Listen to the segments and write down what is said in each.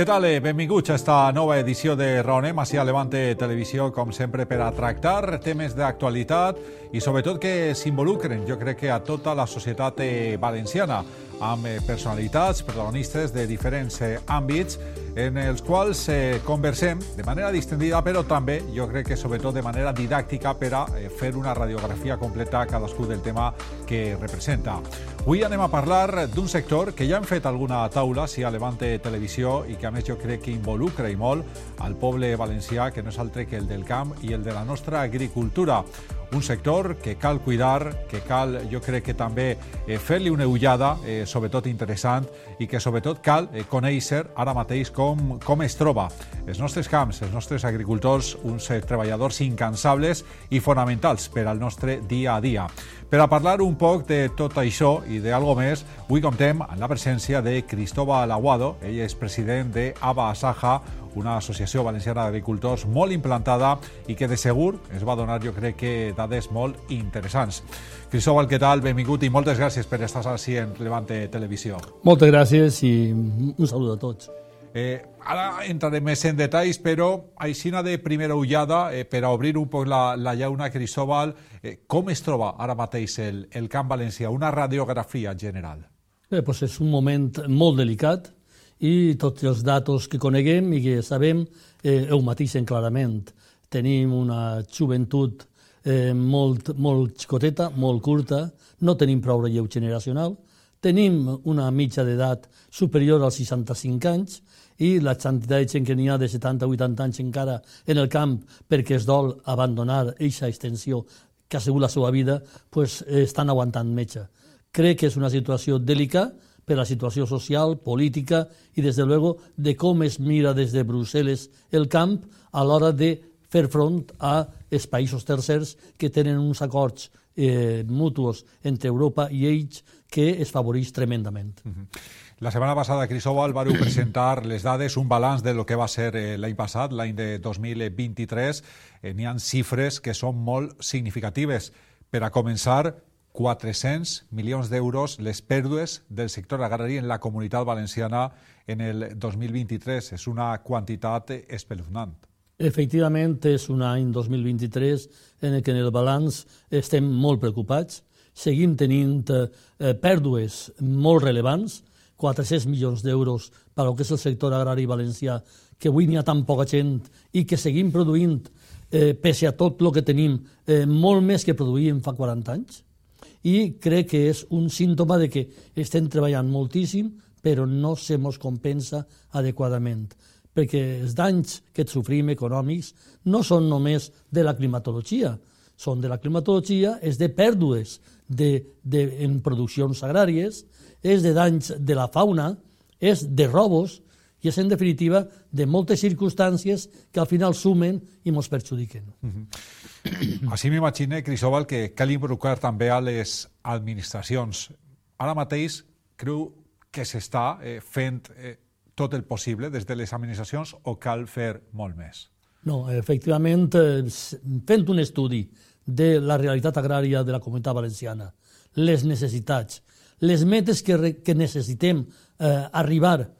Què tal? Eh? Benvinguts a esta nova edició de Raonem, així a Levante Televisió, com sempre, per a tractar temes d'actualitat i sobretot que s'involucren, jo crec que a tota la societat eh, valenciana, amb eh, personalitats, protagonistes de diferents àmbits en els quals eh, conversem de manera distendida, però també jo crec que sobretot de manera didàctica per a eh, fer una radiografia completa cadascú del tema que representa. Avui anem a parlar d'un sector que ja hem fet alguna taula, si a Levante Televisió, i que a més jo crec que involucra i molt al poble valencià, que no és altre que el del camp i el de la nostra agricultura un sector que cal cuidar, que cal, jo crec que també eh, fer-li una ullada, eh, sobretot interessant, i que sobretot cal eh, conèixer ara mateix com, com es troba els nostres camps, els nostres agricultors, uns eh, treballadors incansables i fonamentals per al nostre dia a dia. Per a parlar un poc de tot això i d'algo més, avui comptem amb la presència de Cristóbal Aguado, ell és president de Aba Asaja, una associació valenciana d'agricultors molt implantada i que de segur es va donar, jo crec que, dades molt interessants. Cristóbal, què tal? Benvingut i moltes gràcies per estar així en Levante Televisió. Moltes gràcies i un salut a tots. Eh, ara entrarem més en detalls, però aixina de primera ullada, eh, per a obrir un poc la, la llauna, Cristóbal, eh, com es troba ara mateix el, el Camp Valencià? Una radiografia general. Bé, doncs és un moment molt delicat, i tots els datos que coneguem i que sabem eh, ho mateixen clarament. Tenim una joventut eh, molt, molt xicoteta, molt curta, no tenim prou relleu generacional, tenim una mitja d'edat superior als 65 anys i la quantitat de gent que n'hi ha de 70-80 anys encara en el camp perquè es dol abandonar aquesta extensió que ha sigut la seva vida, pues, estan aguantant metge. Crec que és una situació delicada, per la situació social, política i, des de luego, de com es mira des de Brussel·les el camp a l'hora de fer front a els països tercers que tenen uns acords eh, mutuos entre Europa i ells que es favoreix tremendament. Uh -huh. La setmana passada, Cristóbal, vareu presentar les dades, un balanç de lo que va ser eh, l'any passat, l'any de 2023. Eh, N'hi ha xifres que són molt significatives. Per a començar, 400 milions d'euros les pèrdues del sector agrari en la comunitat valenciana en el 2023. És una quantitat espeluznant. Efectivament, és un any 2023 en el que en el balanç estem molt preocupats. Seguim tenint eh, pèrdues molt relevants, 400 milions d'euros per al que és el sector agrari valencià, que avui n'hi ha tan poca gent i que seguim produint, eh, pese a tot el que tenim, eh, molt més que produïm fa 40 anys? I crec que és un símptoma de que estem treballant moltíssim però no se mos compensa adequadament perquè els danys que sofrim econòmics no són només de la climatologia, són de la climatologia, és de pèrdues de, de, en produccions agràries, és de danys de la fauna, és de robos, i és, en definitiva, de moltes circumstàncies que al final sumen i ens perjudiquen. Mm -hmm. Així m'imagine, Cristóbal, que cal involucrar també a les administracions. Ara mateix creu que s'està eh, fent eh, tot el possible des de les administracions o cal fer molt més? No, efectivament, eh, fent un estudi de la realitat agrària de la comunitat valenciana, les necessitats, les metes que, que necessitem eh, arribar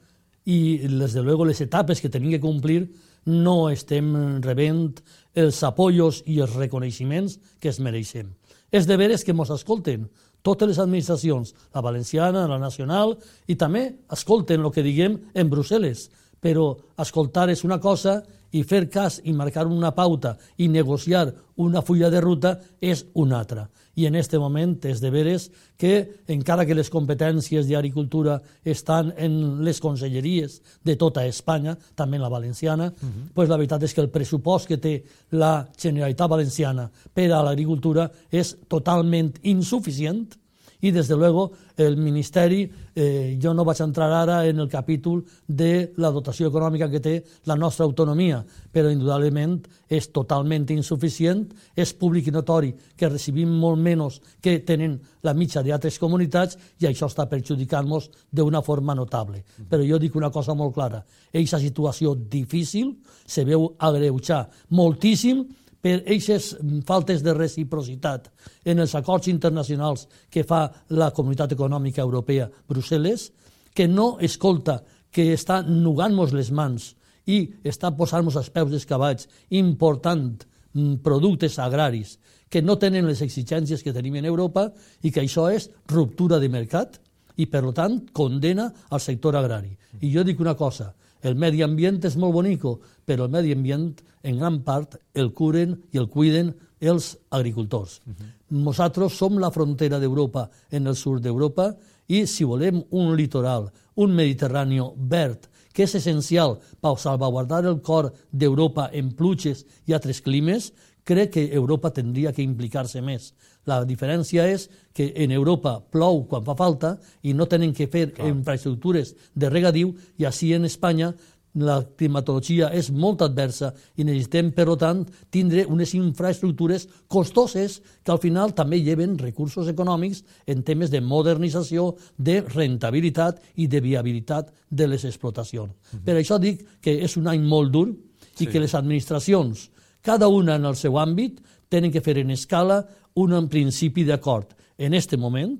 i, des de luego, les etapes que tenim que complir no estem rebent els apoyos i els reconeixements que es mereixem. És de veres que ens escolten totes les administracions, la valenciana, la nacional, i també escolten el que diguem en Brussel·les, però escoltar és una cosa i fer cas i marcar una pauta i negociar una fulla de ruta és una altra. I en aquest moment és de veres que, encara que les competències d'agricultura estan en les conselleries de tota Espanya, també en la valenciana, uh -huh. pues la veritat és que el pressupost que té la Generalitat Valenciana per a l'agricultura és totalment insuficient i, des de luego, el Ministeri, eh, jo no vaig entrar ara en el capítol de la dotació econòmica que té la nostra autonomia, però indudablement és totalment insuficient, és públic i notori que recibim molt menys que tenen la mitja d'altres comunitats i això està perjudicant-nos d'una forma notable. Però jo dic una cosa molt clara, aquesta situació difícil se veu agreujar moltíssim per aquestes faltes de reciprocitat en els acords internacionals que fa la Comunitat Econòmica Europea Brussel·les, que no escolta que està nugant-nos les mans i està posant-nos als peus dels cavalls important mm, productes agraris que no tenen les exigències que tenim en Europa i que això és ruptura de mercat i, per tant, condena al sector agrari. I jo dic una cosa, el medi ambient és molt bonico, però el medi ambient, en gran part, el curen i el cuiden els agricultors. Uh -huh. Nosaltres som la frontera d'Europa en el sud d'Europa i si volem un litoral, un Mediterrani verd, que és essencial per salvaguardar el cor d'Europa en pluges i altres climes, crec que Europa tindria que implicar-se més. La diferència és que en Europa plou quan fa falta i no tenen que fer Clar. infraestructures de regadiu i així en Espanya la climatologia és molt adversa i necessitem, per tant, tindre unes infraestructures costoses que al final també lleven recursos econòmics en temes de modernització, de rentabilitat i de viabilitat de les explotacions. Uh -huh. Per això dic que és un any molt dur i sí. que les administracions cada una en el seu àmbit tenen que fer en escala un principi d'acord. En aquest moment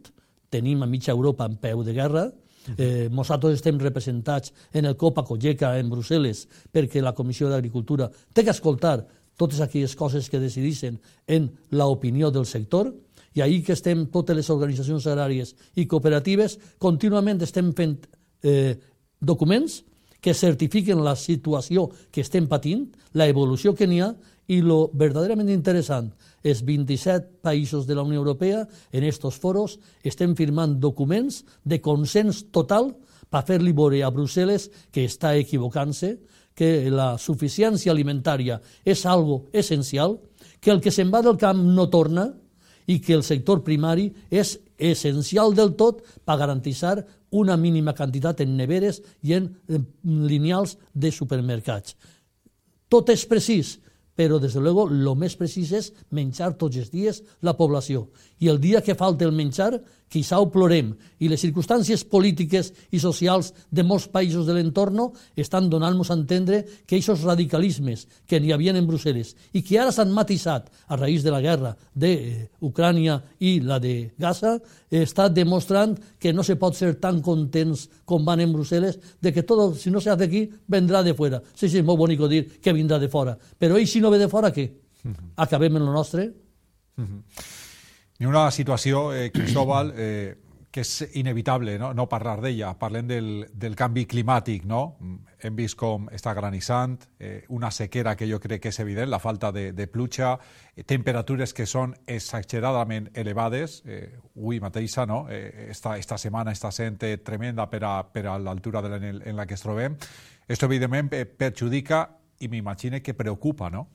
tenim a mitja Europa en peu de guerra, eh, nosaltres estem representats en el Copa Colleca en Brussel·les perquè la Comissió d'Agricultura té que escoltar totes aquelles coses que decidissin en l'opinió del sector. I ahir que estem totes les organitzacions agràries i cooperatives contínuament estem fent eh, documents que certifiquen la situació que estem patint, la evolució que n'hi ha i lo verdaderament interessant és 27 països de la Unió Europea en estos foros estem firmant documents de consens total per fer-li veure a Brussel·les que està equivocant-se, que la suficiència alimentària és algo essencial, que el que se'n va del camp no torna i que el sector primari és essencial del tot per garantir una mínima quantitat en neveres i en lineals de supermercats. Tot és precís, però des de luego lo més precís és menjar tots els dies la població. I el dia que falta el menjar, quizà ho plorem, i les circumstàncies polítiques i socials de molts països de l'entorn estan donant-nos a entendre que aquests radicalismes que n'hi havia en Brussel·les i que ara s'han matisat a raïs de la guerra d'Ucrània i la de Gaza, està demostrant que no se pot ser tan contents com van en Brussel·les de que tot, si no se hace aquí, vendrà de fora. Sí, sí, és molt bonic dir que vindrà de fora. Però ell, si no ve de fora, què? Acabem en lo nostre? Uh -huh. Hi una situació, eh, Cristóbal, eh, que és inevitable no, no parlar d'ella. Parlem del, del canvi climàtic, no? Hem vist com està granissant, eh, una sequera que jo crec que és evident, la falta de, de pluja, eh, temperatures que són exageradament elevades. Eh, avui mateixa, no? Eh, esta, esta setmana està sent eh, tremenda per a, per a l'altura el, en la que es trobem. Esto, evidentment, perjudica i m'imagino que preocupa, no?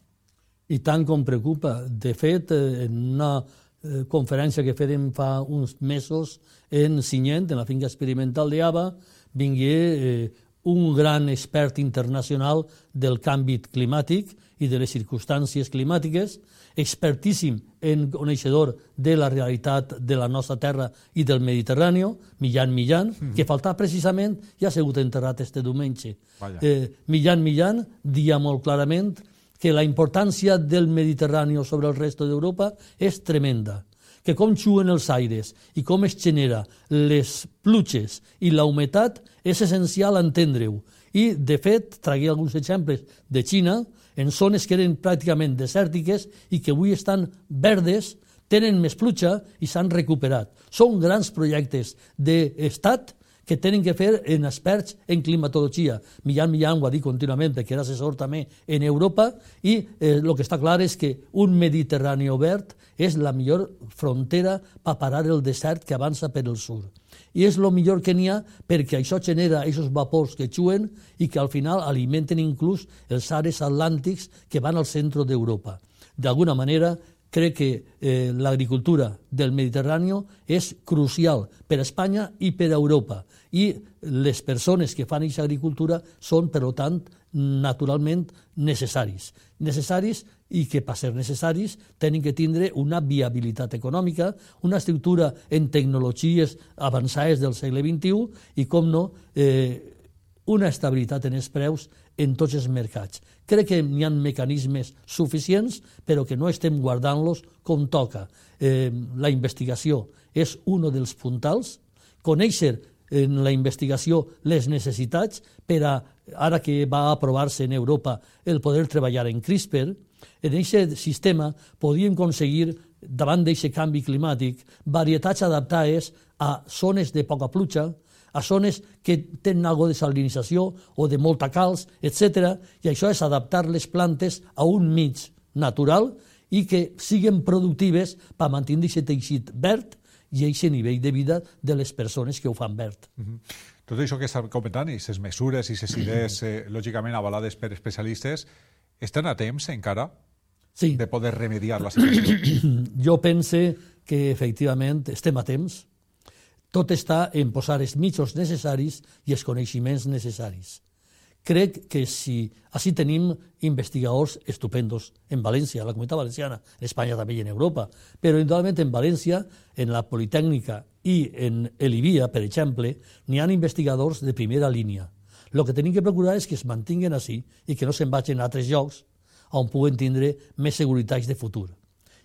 I tant com preocupa. De fet, eh, en una Eh, conferència que fèiem fa uns mesos en Sinyent, en la finca experimental d'Ava, vingué eh, un gran expert internacional del canvi climàtic i de les circumstàncies climàtiques, expertíssim en coneixedor de la realitat de la nostra terra i del Mediterrani, Millán Millán, mm -hmm. que faltava precisament i ha sigut enterrat este diumenge. Eh, Millán Millán dia molt clarament que la importància del Mediterrani sobre el resto d'Europa és tremenda, que com xuen els aires i com es genera les pluges i la humitat és essencial entendre-ho. I, de fet, tragué alguns exemples de Xina, en zones que eren pràcticament desèrtiques i que avui estan verdes, tenen més pluja i s'han recuperat. Són grans projectes d'estat que tenen que fer en experts en climatologia. Millán Millán ho ha dit contínuament perquè era assessor també en Europa i eh, el que està clar és que un Mediterrani obert és la millor frontera per parar el desert que avança per el sud. I és el millor que n'hi ha perquè això genera aquests vapors que xuen i que al final alimenten inclús els ares atlàntics que van al centre d'Europa. D'alguna manera, crec que eh, l'agricultura del Mediterrani és crucial per a Espanya i per a Europa. I les persones que fan aquesta agricultura són, per tant, naturalment necessaris. Necessaris i que, per ser necessaris, tenen que tindre una viabilitat econòmica, una estructura en tecnologies avançades del segle XXI i, com no, eh, una estabilitat en els preus en tots els mercats. Crec que n'hi ha mecanismes suficients, però que no estem guardant-los com toca. Eh, la investigació és un dels puntals, conèixer en la investigació les necessitats per a, ara que va aprovar-se en Europa el poder treballar en CRISPR, en aquest sistema podíem aconseguir, davant d'aquest canvi climàtic, varietats adaptades a zones de poca pluja, a zones que tenen algo de salinització o de molta calç, etc. I això és adaptar les plantes a un mig natural i que siguin productives per mantenir aquest teixit verd i aquest nivell de vida de les persones que ho fan verd. Mm -hmm. Tot això que estan comentant, i aquestes mesures i aquestes idees, eh, lògicament avalades per especialistes, estan a temps encara sí. de poder remediar la situació? jo pense que efectivament estem a temps, tot està en posar els mitjos necessaris i els coneixements necessaris. Crec que si així tenim investigadors estupendos en València, a la comunitat valenciana, en Espanya també i en Europa, però indudablement en València, en la Politècnica i en l'IBIA, per exemple, n'hi ha investigadors de primera línia. El que tenim que procurar és que es mantinguen així i que no se'n vagin a altres llocs on puguen tindre més seguretats de futur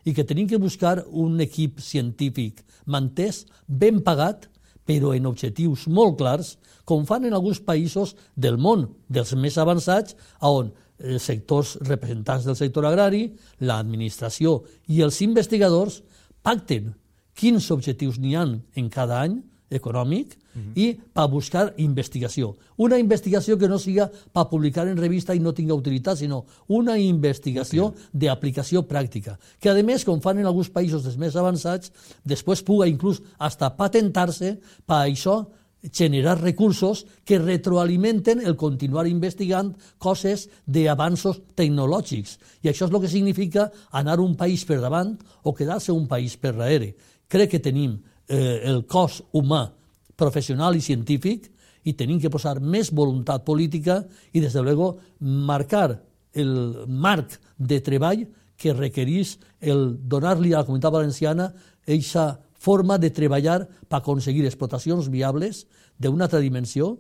i que tenim que buscar un equip científic mantès, ben pagat, però en objectius molt clars, com fan en alguns països del món, dels més avançats, on els sectors representants del sector agrari, l'administració i els investigadors pacten quins objectius n'hi han en cada any econòmic uh -huh. i per buscar investigació. Una investigació que no siga per publicar en revista i no tinga utilitat, sinó una investigació -huh. d'aplicació pràctica, que a més, com fan en alguns països dels més avançats, després puga inclús hasta patentar-se per això generar recursos que retroalimenten el continuar investigant coses d'avanços tecnològics. I això és el que significa anar un país per davant o quedar-se un país per darrere. Crec que tenim eh, el cos humà professional i científic i tenim que posar més voluntat política i, des de luego, marcar el marc de treball que requereix el donar-li a la comunitat valenciana aquesta forma de treballar per aconseguir explotacions viables d'una altra dimensió,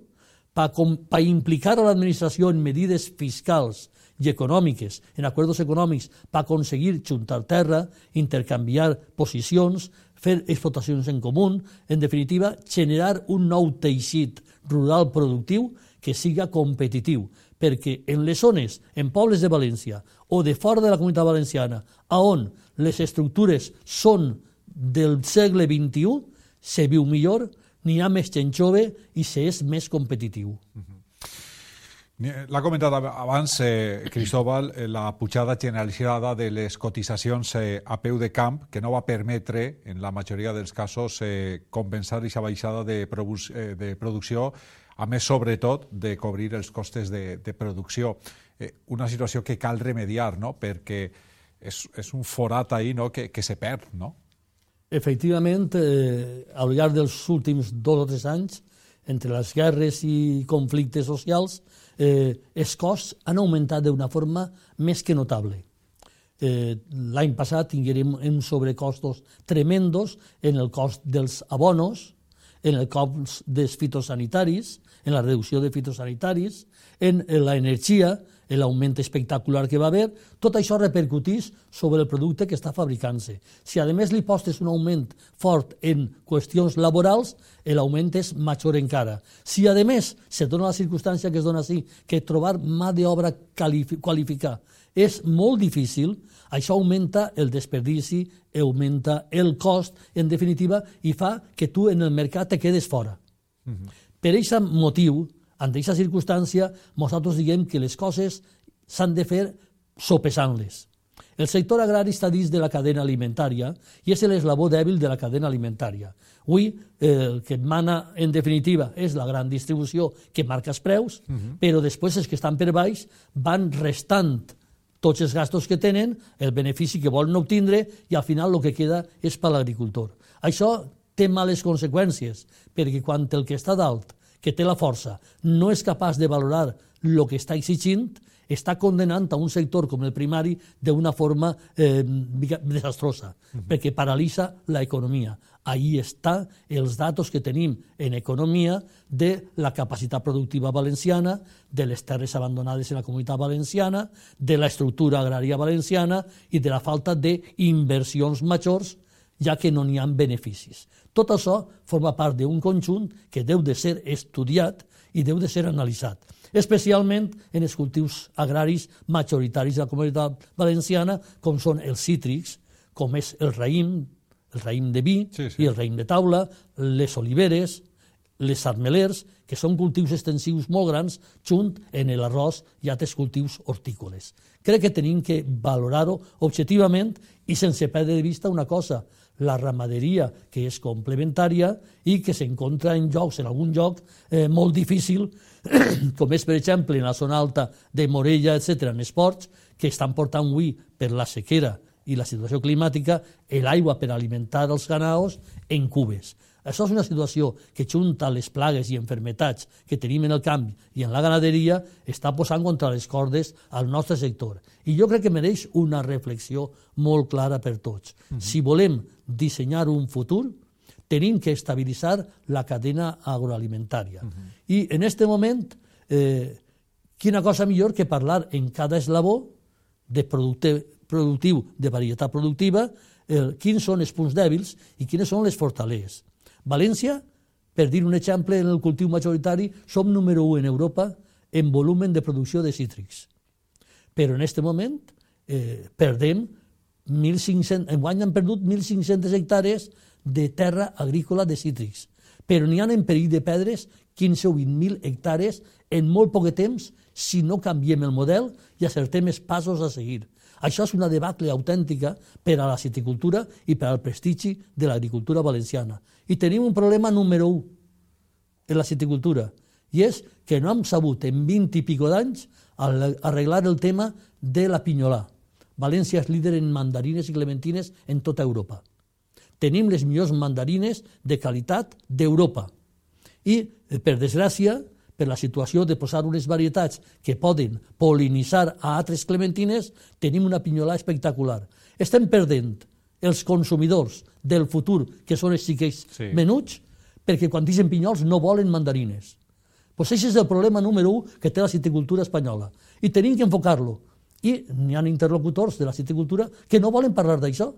per implicar a l'administració en medides fiscals i econòmiques, en acords econòmics, per aconseguir juntar terra, intercanviar posicions, fer explotacions en comú, en definitiva, generar un nou teixit rural productiu que siga competitiu, perquè en les zones, en pobles de València o de fora de la comunitat valenciana, a on les estructures són del segle XXI, se viu millor, n'hi ha més gent jove i se és més competitiu. Mm -hmm. L'ha comentat abans, eh, Cristóbal, eh, la pujada generalitzada de les cotitzacions eh, a peu de camp, que no va permetre, en la majoria dels casos, eh, compensar aquesta baixada de, produ eh, de producció, a més, sobretot, de cobrir els costes de, de producció. Eh, una situació que cal remediar, no?, perquè és, és un forat ahí no? que, que se perd, no? Efectivament, eh, al llarg dels últims dos o tres anys, entre les guerres i conflictes socials, eh, els costs han augmentat d'una forma més que notable. Eh, L'any passat tinguérem uns sobrecostos tremendos en el cost dels abonos, en el cost dels fitosanitaris, en la reducció de fitosanitaris, en l'energia, l'augment espectacular que va haver, tot això repercutís sobre el producte que està fabricant-se. Si a més li postes un augment fort en qüestions laborals, l'augment és major encara. Si a més se dona la circumstància que es dona així, que trobar mà d'obra qualificar és molt difícil, això augmenta el desperdici, augmenta el cost, en definitiva, i fa que tu en el mercat te quedes fora. Uh -huh. Per aquest motiu, en aquesta circumstància, nosaltres diguem que les coses s'han de fer sopesant-les. El sector agrari està dins de la cadena alimentària i és l'eslabó dèbil de la cadena alimentària. Avui eh, el que mana, en definitiva, és la gran distribució que marca els preus, uh -huh. però després els que estan per baix van restant tots els gastos que tenen, el benefici que volen obtindre i al final el que queda és per l'agricultor. Això té males conseqüències, perquè quan el que està dalt que té la força, no és capaç de valorar el que està exigint, està condenant a un sector com el primari d'una forma eh, desastrosa, uh -huh. perquè paralitza l'economia. Ahí està els datos que tenim en economia de la capacitat productiva valenciana, de les terres abandonades en la comunitat valenciana, de la estructura agrària valenciana i de la falta d'inversions majors ja que no n'hi ha beneficis. Tot això forma part d'un conjunt que deu de ser estudiat i deu de ser analitzat, especialment en els cultius agraris majoritaris de la comunitat valenciana, com són els cítrics, com és el raïm, el raïm de vi sí, sí. i el raïm de taula, les oliveres, les armelers, que són cultius extensius molt grans, junt en l'arròs i altres cultius hortícoles. Crec que tenim que valorar-ho objectivament i sense perdre de vista una cosa, la ramaderia, que és complementària i que s'encontra en jocs, en algun joc eh, molt difícil, com és, per exemple, en la zona alta de Morella, etc., en esports, que estan portant avui per la sequera i la situació climàtica l'aigua per alimentar els ganaos en cubes. Això és una situació que junta les plagues i enfermetats que tenim en el camp i en la ganaderia està posant contra les cordes al nostre sector. I jo crec que mereix una reflexió molt clara per tots. Uh -huh. Si volem dissenyar un futur, tenim que estabilitzar la cadena agroalimentària. Uh -huh. I en aquest moment, eh, quina cosa millor que parlar en cada eslabó de producte productiu, de varietat productiva, eh, quins són els punts dèbils i quines són les fortaleses. València, per dir un exemple, en el cultiu majoritari, som número 1 en Europa en volum de producció de cítrics. Però en aquest moment eh, perdem 1.500, enguany han perdut 1.500 hectàrees de terra agrícola de cítrics, però n'hi ha en perill de perdre's 15 o 20.000 hectàrees en molt poc temps si no canviem el model i acertem els passos a seguir. Això és una debacle autèntica per a la citicultura i per al prestigi de l'agricultura valenciana. I tenim un problema número 1 en la citicultura, i és que no hem sabut en 20 i pico d'anys arreglar el tema de la pinyolà. València és líder en mandarines i clementines en tota Europa. Tenim les millors mandarines de qualitat d'Europa. I, per desgràcia, per la situació de posar unes varietats que poden polinitzar a altres clementines, tenim una pinyolà espectacular. Estem perdent els consumidors del futur, que són els xiquets sí. menuts, perquè quan dicen pinyols no volen mandarines. Pues això és el problema número 1 que té la citicultura espanyola. I tenim que enfocar-lo. I n'hi ha interlocutors de la citicultura que no volen parlar d'això.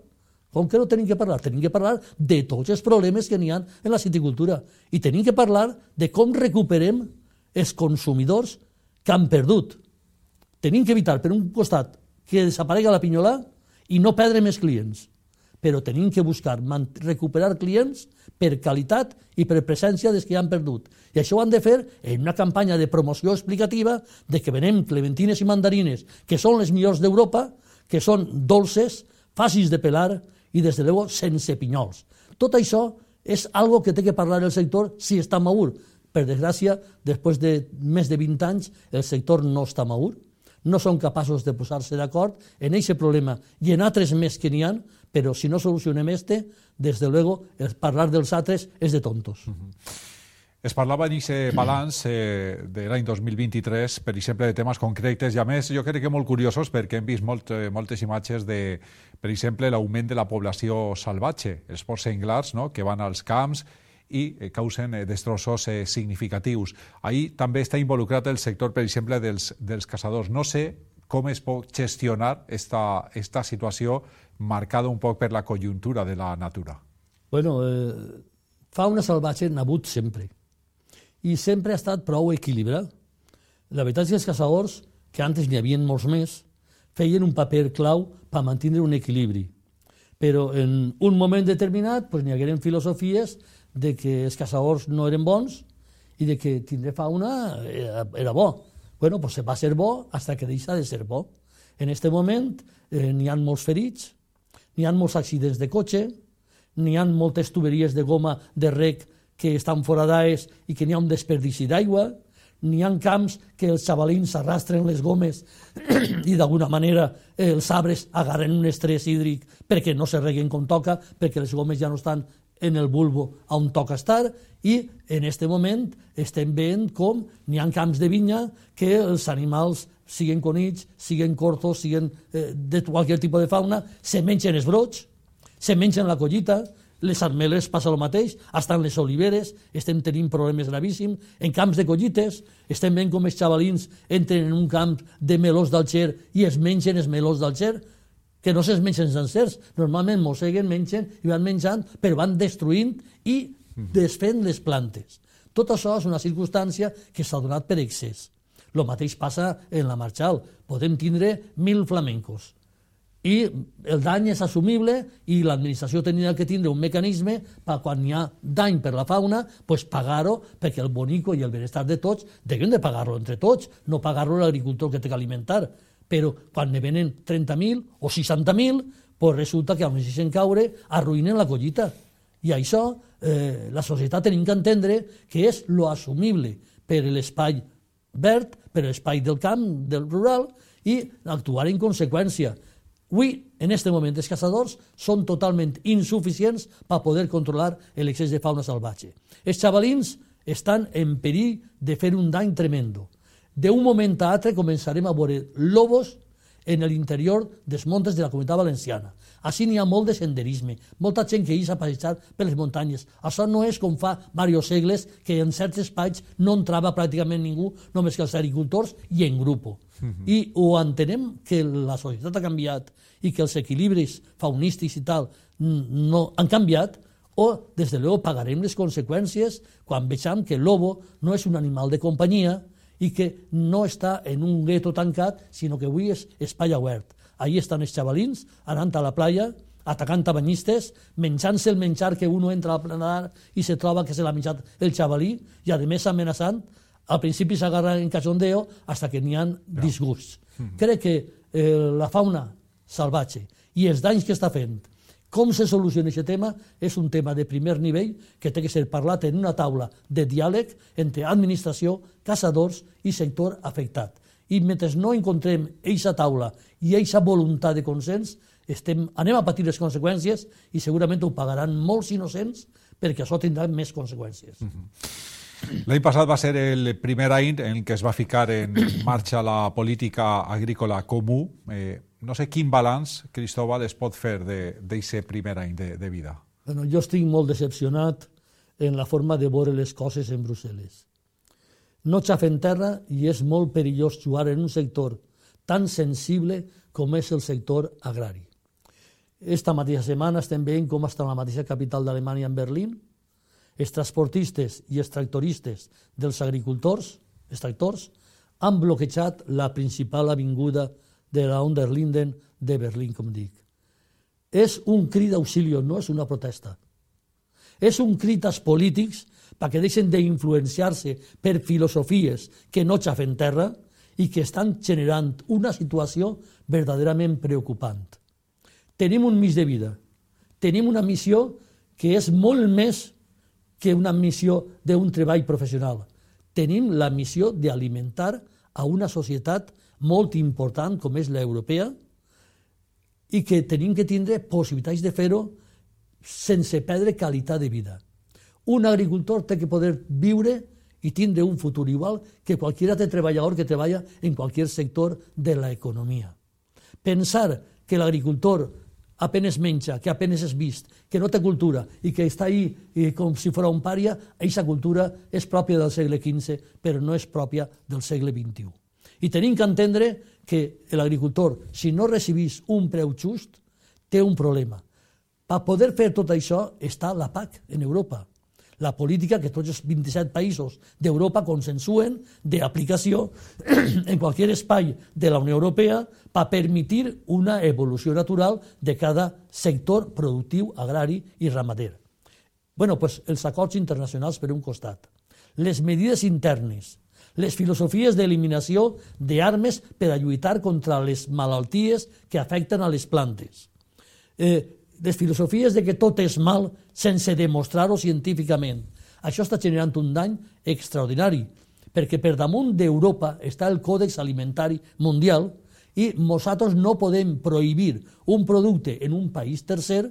Com que no tenim que parlar? Tenim que parlar de tots els problemes que n'hi ha en la citicultura. I tenim que parlar de com recuperem els consumidors que han perdut. Tenim que evitar, per un costat, que desaparegui la pinyolà i no perdre més clients. Però tenim que buscar recuperar clients per qualitat i per presència dels que han perdut. I això ho han de fer en una campanya de promoció explicativa de que venem clementines i mandarines, que són les millors d'Europa, que són dolces, fàcils de pelar i, des de luego, sense pinyols. Tot això és algo que té que parlar el sector si està madur. Per desgràcia, després de més de 20 anys, el sector no està madur, no són capaços de posar-se d'acord en aquest problema i en altres més que n'hi ha, però si no solucionem este, des de luego, parlar dels altres és de tontos. Uh -huh. Es parlava en aquest balanç eh, de l'any 2023, per exemple, de temes concretes, i a més jo crec que molt curiosos perquè hem vist molt, eh, moltes imatges de, per exemple, l'augment de la població salvatge, els porcs senglars no?, que van als camps i eh, causen eh, destrossos eh, significatius. Ahir també està involucrat el sector, per exemple, dels, dels caçadors. No sé com es pot gestionar esta, esta situació marcada un poc per la conjuntura de la natura. Bueno, eh, fauna salvatge n'ha hagut sempre i sempre ha estat prou equilibrat. La veritat és que els caçadors, que antes n'hi havia molts més, feien un paper clau per mantenir un equilibri. Però en un moment determinat pues, n'hi hagueren filosofies de que els caçadors no eren bons i de que tindre fauna era, era bo. Bueno, pues va ser bo hasta que deixa de ser bo. En aquest moment eh, n'hi ha molts ferits, n'hi ha molts accidents de cotxe, n'hi ha moltes tuberies de goma de rec que estan foradades i que n'hi ha un desperdici d'aigua, n'hi ha camps que els xavalins arrastren les gomes i d'alguna manera els arbres agarren un estrès hídric perquè no se reguen com toca, perquè les gomes ja no estan en el bulbo on toca estar i en aquest moment estem veient com n'hi ha camps de vinya que els animals, siguin conills, siguin cortos, siguin eh, de qualsevol tipus de fauna, se mengen els brots, se mengen la collita, les armeles passa el mateix, estan les oliveres, estem tenint problemes gravíssims, en camps de collites, estem veient com els xavalins entren en un camp de melós d'Alger i es mengen els melós d'Alger, que no se'ls mengen sencers. Normalment mosseguen, mengen i van menjant, però van destruint i desfent les plantes. Tot això és una circumstància que s'ha donat per excés. El mateix passa en la Marchal. Podem tindre mil flamencos i el dany és assumible i l'administració tenia que tindre un mecanisme per quan hi ha dany per la fauna, pues pagar-ho perquè el bonico i el benestar de tots deuen de pagar-lo entre tots, no pagar-lo l'agricultor que té que alimentar. Però quan ne venen 30.000 o 60.000, pues resulta que més deixen caure, arruïnen la collita. I això eh, la societat tenim que entendre que és lo assumible per l'espai verd, per l'espai del camp, del rural, i actuar en conseqüència. Avui, en aquest moment, els caçadors són totalment insuficients per poder controlar l'excés de fauna salvatge. Els xavalins estan en perill de fer un dany tremendo. D'un moment a altre començarem a veure lobos en l'interior dels montes de la comunitat valenciana. Així n'hi ha molt de senderisme, molta gent que hi s'ha passejat per les muntanyes. Això no és com fa diversos segles, que en certs espais no entrava pràcticament ningú, només que els agricultors i en grup. Uh -huh. I o entenem que la societat ha canviat i que els equilibris faunístics i tal no han canviat, o, des de luego, pagarem les conseqüències quan vegem que el lobo no és un animal de companyia i que no està en un gueto tancat, sinó que avui és espai obert. Ahí estan els xavalins anant a la playa, atacant a banyistes, menjant-se el menjar que uno entra a planar i se troba que se l'ha menjat el xavalí i a més amenaçant, al principi s'agarra en cachondeo hasta que n'hi ha disgusts. -hmm. Crec que eh, la fauna salvatge i els danys que està fent com se soluciona aquest tema és un tema de primer nivell que té que ser parlat en una taula de diàleg entre administració, caçadors i sector afectat i mentre no encontrem aquesta taula i aquesta voluntat de consens, estem, anem a patir les conseqüències i segurament ho pagaran molts innocents perquè això tindrà més conseqüències. Mm -hmm. L'any passat va ser el primer any en què es va ficar en marxa la política agrícola comú. Eh, no sé quin balanç, Cristóbal, es pot fer d'aquest primer any de, de vida. Bueno, jo estic molt decepcionat en la forma de veure les coses en Brussel·les no xafen terra i és molt perillós jugar en un sector tan sensible com és el sector agrari. Esta mateixa setmana estem veient com està la mateixa capital d'Alemanya en Berlín. Els transportistes i els tractoristes dels agricultors, els tractors, han bloquejat la principal avinguda de la Unterlinden de Berlín, com dic. És un crit d'auxili, no és una protesta. És un crit als polítics perquè deixen d'influenciar-se per filosofies que no xafen terra i que estan generant una situació verdaderament preocupant. Tenim un mig de vida, tenim una missió que és molt més que una missió d'un treball professional. Tenim la missió d'alimentar a una societat molt important com és l'europea i que tenim que tindre possibilitats de fer-ho sense perdre qualitat de vida. Un agricultor té que poder viure i tindre un futur igual que qualsevol altre treballador que treballa en qualsevol sector de l'economia. Pensar que l'agricultor apenes menja, que apenes és vist, que no té cultura i que està ahí i com si fos un pària, aquesta cultura és pròpia del segle XV, però no és pròpia del segle XXI. I tenim que entendre que l'agricultor, si no recibís un preu just, té un problema. Per poder fer tot això està la PAC en Europa la política que tots els 27 països d'Europa consensuen d'aplicació en qualsevol espai de la Unió Europea per permetir una evolució natural de cada sector productiu, agrari i ramader. bueno, pues, els acords internacionals per un costat, les medides internes, les filosofies d'eliminació d'armes per a lluitar contra les malalties que afecten a les plantes, eh, les filosofies de que tot és mal sense demostrar-ho científicament. Això està generant un dany extraordinari, perquè per damunt d'Europa està el Còdex Alimentari Mundial i nosaltres no podem prohibir un producte en un país tercer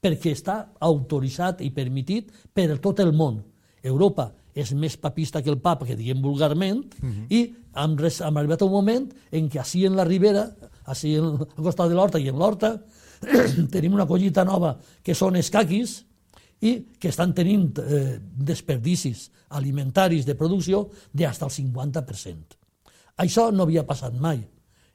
perquè està autoritzat i permitit per tot el món. Europa és més papista que el papa, que diguem vulgarment, uh. -huh. i hem, res, hem arribat a un moment en què així en la ribera, així al costat de l'horta i en l'horta, tenim una collita nova que són escaquis i que estan tenint eh, desperdicis alimentaris de producció d'hasta el 50%. Això no havia passat mai.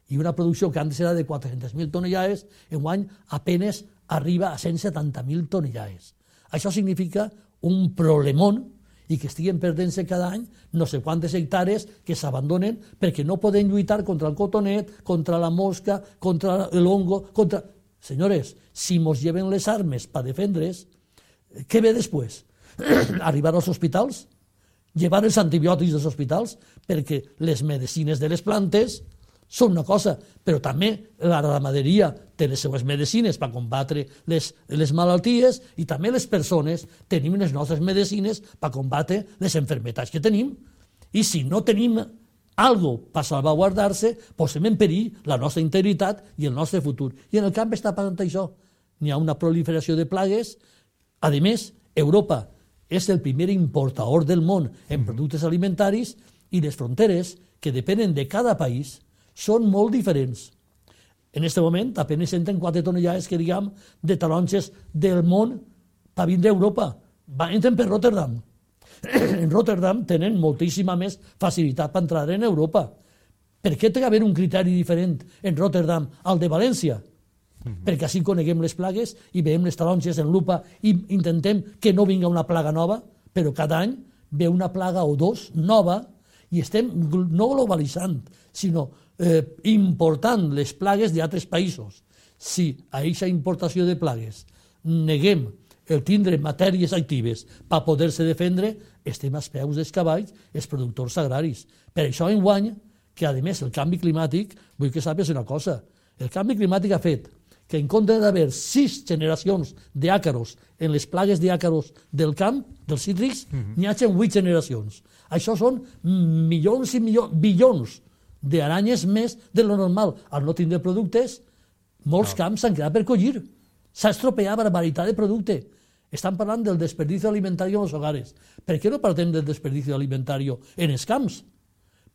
i una producció que antes era de 400.000 tonellades, en guany apenes arriba a 170.000 tonellades. Això significa un problemón i que estiguen perdent-se cada any no sé quantes hectàrees que s'abandonen perquè no poden lluitar contra el cotonet, contra la mosca, contra l'hongo, contra... Senyores, si mos lleven les armes per defendre's, què ve després? Arribar als hospitals? Llevar els antibiòtics dels hospitals? Perquè les medicines de les plantes són una cosa, però també la ramaderia té les seues medicines per combatre les, les malalties i també les persones tenim les nostres medicines per combatre les enfermetats que tenim. I si no tenim algo per salvaguardar-se, posem en perill la nostra integritat i el nostre futur. I en el camp està passant això. N'hi ha una proliferació de plagues. A més, Europa és el primer importador del món en productes alimentaris i les fronteres que depenen de cada país són molt diferents. En aquest moment apenas entren quatre tonellades que diguem de taronges del món per vindre a Europa. Va, entren per Rotterdam. en Rotterdam tenen moltíssima més facilitat per entrar en Europa. Per què té d'haver un criteri diferent en Rotterdam al de València? Mm -hmm. Perquè així coneguem les plagues i veiem les taronges en lupa i intentem que no vinga una plaga nova, però cada any ve una plaga o dos nova i estem no globalitzant, sinó eh, important les plagues d'altres països. Si a aquesta importació de plagues neguem el tindre matèries actives per poder-se defendre, estem als peus dels cavalls els productors agraris. Per això en guany, que a més el canvi climàtic, vull que sàpies una cosa, el canvi climàtic ha fet que en compte d'haver sis generacions d'àcaros en les plagues d'àcaros del camp, dels cítrics, mm -hmm. n'hi hagi vuit generacions. Això són milions i milions, bilions d'aranyes més de lo normal. Al no tindre productes, molts no. camps s'han quedat per collir. S'ha estropeat barbaritat de producte. Estan parlant del desperdici alimentari en els hogares. Per què no parlem del desperdici alimentari en els camps?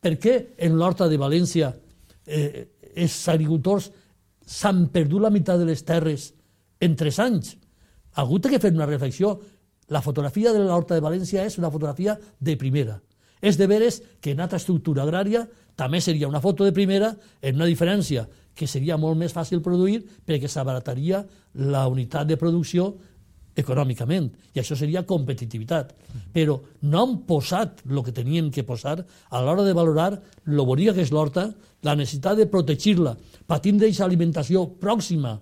Per què en l'horta de València eh, els agricultors s'han perdut la meitat de les terres en tres anys? Ha hagut que fer una reflexió. La fotografia de l'horta de València és una fotografia de primera. És de veres que en altra estructura agrària també seria una foto de primera en una diferència que seria molt més fàcil produir perquè s'abarataria la unitat de producció econòmicament, i això seria competitivitat. Però no han posat el que tenien que posar a l'hora de valorar lo bonica que és l'horta, la necessitat de protegir-la per tindre aquesta alimentació pròxima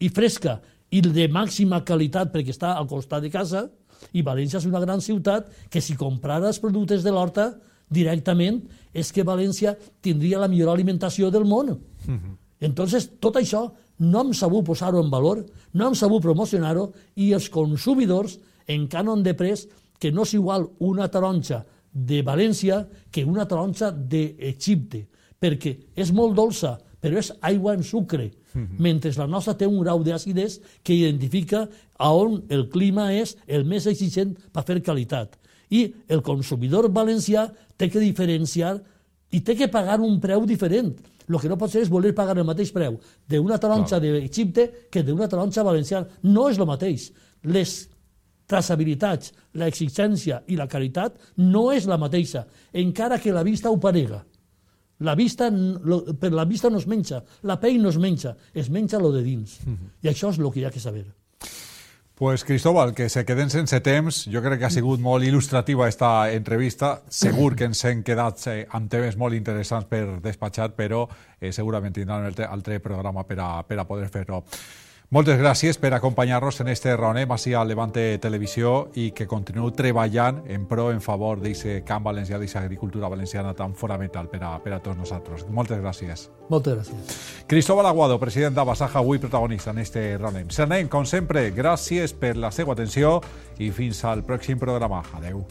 i fresca i de màxima qualitat perquè està al costat de casa, i València és una gran ciutat que si comprara els productes de l'horta directament és que València tindria la millor alimentació del món. Uh -huh. Entonces, tot això no hem sabut posar-ho en valor, no hem sabut promocionar-ho i els consumidors encara han de pres que no és igual una taronja de València que una taronja d'Egipte, perquè és molt dolça, però és aigua en sucre, uh -huh. mentre la nostra té un grau d'acidesa que identifica a on el clima és el més exigent per fer qualitat. I el consumidor valencià té que diferenciar i té que pagar un preu diferent. El que no pot ser és voler pagar el mateix preu d'una taronja no. d'Egipte que d'una taronja valenciana. No és el mateix. Les traçabilitats, l'exigència i la qualitat no és la mateixa, encara que la vista ho parega. La vista, lo, per la vista no es menja, la pell no es menja, es menja lo de dins. Uh -huh. I això és el que hi ha que saber. Pues Cristóbal, que se queden sense temps, jo crec que ha sigut molt il·lustrativa esta entrevista, segur que ens hem quedat eh, amb temes molt interessants per despatxar, però eh, segurament tindran un altre programa per a, per a poder fer-ho. Moltes gràcies per acompanyar-nos en este Ronem així a Levante Televisió i que continueu treballant en pro, en favor d'aquest camp valencià, d'aquesta agricultura valenciana tan fonamental per a, per a tots nosaltres. Moltes gràcies. Moltes gràcies. Cristóbal Aguado, president d'Abasaja, avui protagonista en este Ronem. Sernem, com sempre, gràcies per la seva atenció i fins al pròxim programa. Adeu.